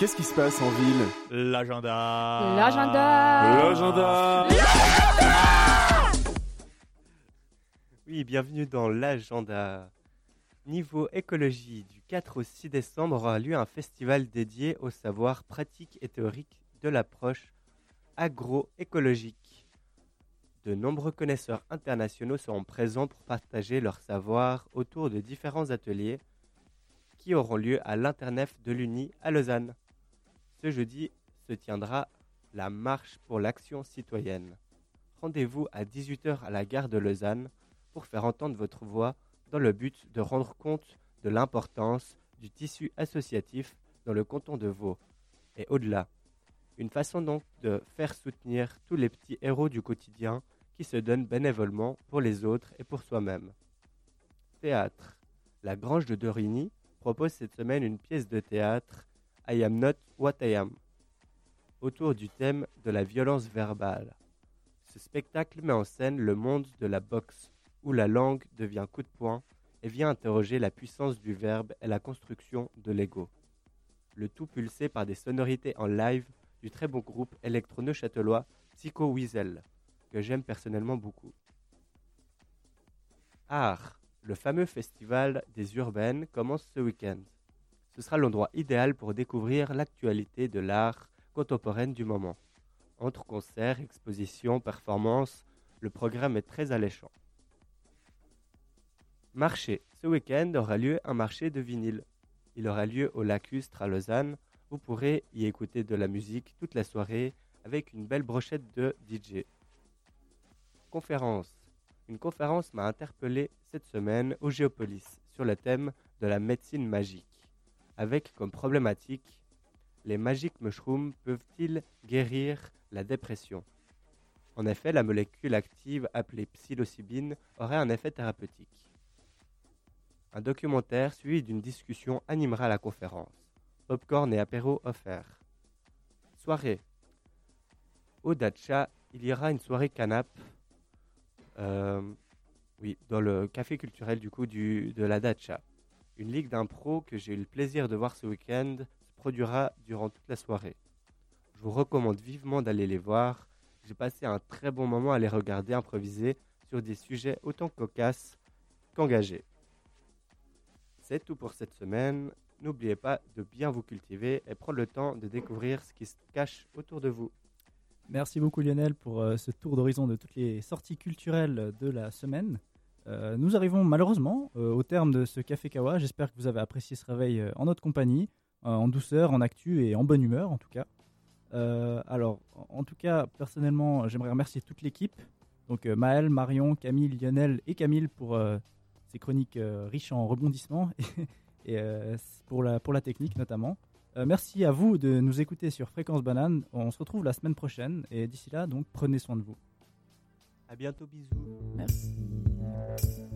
Speaker 18: Qu'est-ce qui se passe en ville
Speaker 19: L'agenda.
Speaker 10: L'agenda.
Speaker 18: L'agenda.
Speaker 15: Oui, bienvenue dans l'agenda. Niveau écologie, du 4 au 6 décembre aura lieu un festival dédié au savoir pratique et théorique de l'approche agroécologique. De nombreux connaisseurs internationaux seront présents pour partager leur savoir autour de différents ateliers qui auront lieu à l'Internef de l'Uni à Lausanne. Ce jeudi se tiendra la marche pour l'action citoyenne. Rendez-vous à 18h à la gare de Lausanne pour faire entendre votre voix dans le but de rendre compte de l'importance du tissu associatif dans le canton de Vaud et au-delà. Une façon donc de faire soutenir tous les petits héros du quotidien qui se donnent bénévolement pour les autres et pour soi-même. Théâtre. La Grange de Dorigny propose cette semaine une pièce de théâtre I am not what I am autour du thème de la violence verbale. Ce spectacle met en scène le monde de la boxe où la langue devient coup de poing et vient interroger la puissance du verbe et la construction de l'ego. Le tout pulsé par des sonorités en live du très bon groupe électro-neuchâtelois Psycho Weasel, que j'aime personnellement beaucoup. Art, le fameux festival des urbaines commence ce week-end. Ce sera l'endroit idéal pour découvrir l'actualité de l'art contemporaine du moment. Entre concerts, expositions, performances, le programme est très alléchant. Marché. Ce week-end aura lieu un marché de vinyle. Il aura lieu au Lacustre à Lausanne. Vous pourrez y écouter de la musique toute la soirée avec une belle brochette de DJ. Conférence. Une conférence m'a interpellé cette semaine au Géopolis sur le thème de la médecine magique, avec comme problématique les magic mushrooms peuvent-ils guérir la dépression? En effet, la molécule active appelée psilocybine aurait un effet thérapeutique. Un documentaire suivi d'une discussion animera la conférence. Popcorn et apéro offerts. Soirée. Au Dacha, il y aura une soirée canap. euh, oui, dans le café culturel du coup de la Dacha. Une ligue d'impro que j'ai eu le plaisir de voir ce week-end se produira durant toute la soirée. Je vous recommande vivement d'aller les voir. J'ai passé un très bon moment à les regarder improviser sur des sujets autant cocasses qu'engagés. C'est tout pour cette semaine. N'oubliez pas de bien vous cultiver et prendre le temps de découvrir ce qui se cache autour de vous.
Speaker 5: Merci beaucoup Lionel pour euh, ce tour d'horizon de toutes les sorties culturelles de la semaine. Euh, nous arrivons malheureusement euh, au terme de ce Café Kawa. J'espère que vous avez apprécié ce réveil euh, en notre compagnie, euh, en douceur, en actu et en bonne humeur en tout cas. Euh, alors, en tout cas, personnellement, j'aimerais remercier toute l'équipe. Donc euh, Maël, Marion, Camille, Lionel et Camille pour euh, ces chroniques euh, riches en rebondissements et, et, euh, pour, la, pour la technique notamment. Euh, merci à vous de nous écouter sur Fréquence Banane. On se retrouve la semaine prochaine et d'ici là, donc prenez soin de vous.
Speaker 15: À bientôt, bisous.
Speaker 3: Merci.
Speaker 20: Thank you.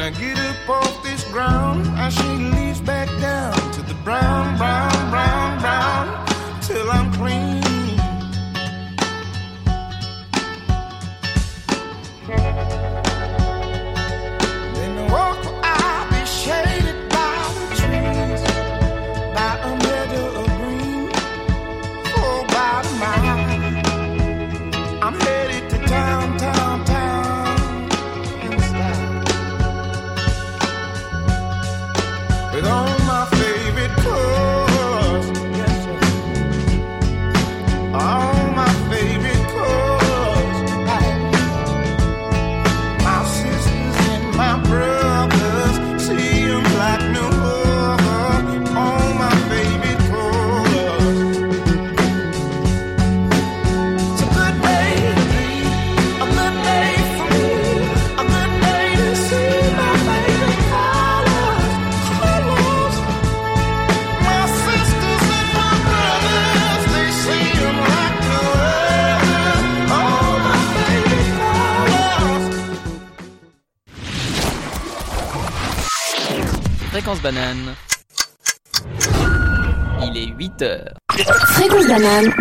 Speaker 20: When I get up off this ground, I shake leaves back down to the brown, brown, brown, brown, till I'm clean.
Speaker 1: Fréquence banane. Il est 8 heures.
Speaker 2: Fréquence banane,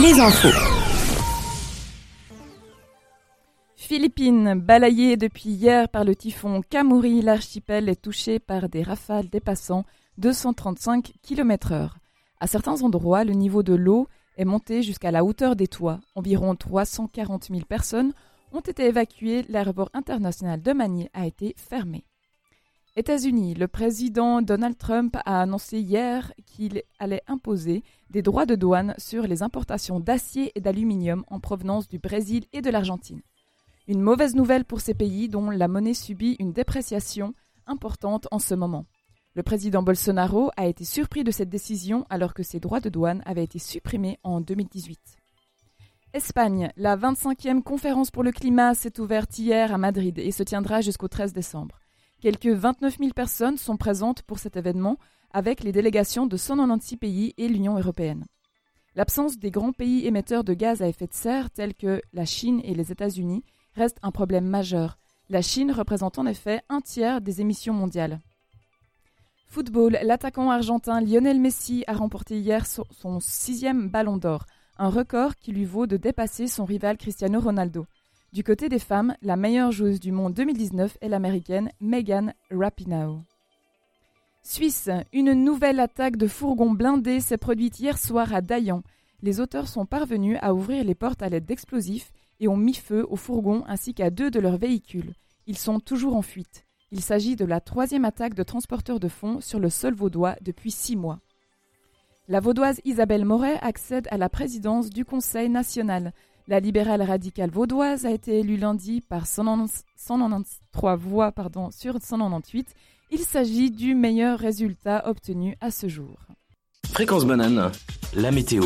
Speaker 2: les infos.
Speaker 3: Philippines, balayée depuis hier par le typhon Kamuri, l'archipel est touché par des rafales dépassant 235 km/h. À certains endroits, le niveau de l'eau est monté jusqu'à la hauteur des toits. Environ 340 000 personnes ont été évacuées. L'aéroport international de Manille a été fermé. États-Unis, le président Donald Trump a annoncé hier qu'il allait imposer des droits de douane sur les importations d'acier et d'aluminium en provenance du Brésil et de l'Argentine. Une mauvaise nouvelle pour ces pays dont la monnaie subit une dépréciation importante en ce moment. Le président Bolsonaro a été surpris de cette décision alors que ses droits de douane avaient été supprimés en 2018. Espagne, la 25e conférence pour le climat s'est ouverte hier à Madrid et se tiendra jusqu'au 13 décembre. Quelques 29 000 personnes sont présentes pour cet événement avec les délégations de 196 pays et l'Union européenne. L'absence des grands pays émetteurs de gaz à effet de serre tels que la Chine et les États-Unis reste un problème majeur. La Chine représente en effet un tiers des émissions mondiales. Football, l'attaquant argentin Lionel Messi a remporté hier son, sixième ballon d'or, un record qui lui vaut de dépasser son rival Cristiano Ronaldo. Du côté des femmes, la meilleure joueuse du monde 2019 est l'américaine Megan Rapinoe. Suisse, une nouvelle attaque de fourgon blindé s'est produite hier soir à Dayan. Les auteurs sont parvenus à ouvrir les portes à l'aide d'explosifs et ont mis feu au fourgon ainsi qu'à deux de leurs véhicules. Ils sont toujours en fuite. Il s'agit de la troisième attaque de transporteurs de fonds sur le sol vaudois depuis six mois. La vaudoise Isabelle Moret accède à la présidence du Conseil national. La libérale radicale vaudoise a été élue lundi par 193 voix pardon, sur 198. Il s'agit du meilleur résultat obtenu à ce jour.
Speaker 4: Fréquence banane, la météo.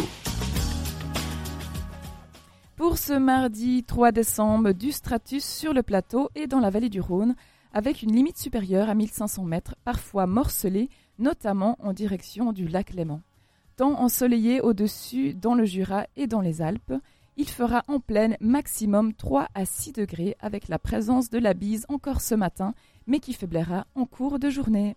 Speaker 3: Pour ce mardi 3 décembre, du stratus sur le plateau et dans la vallée du Rhône, avec une limite supérieure à 1500 mètres, parfois morcelée, notamment en direction du lac Léman. Temps ensoleillé au-dessus dans le Jura et dans les Alpes, il fera en pleine maximum 3 à 6 degrés avec la présence de la bise encore ce matin, mais qui faiblira en cours de journée.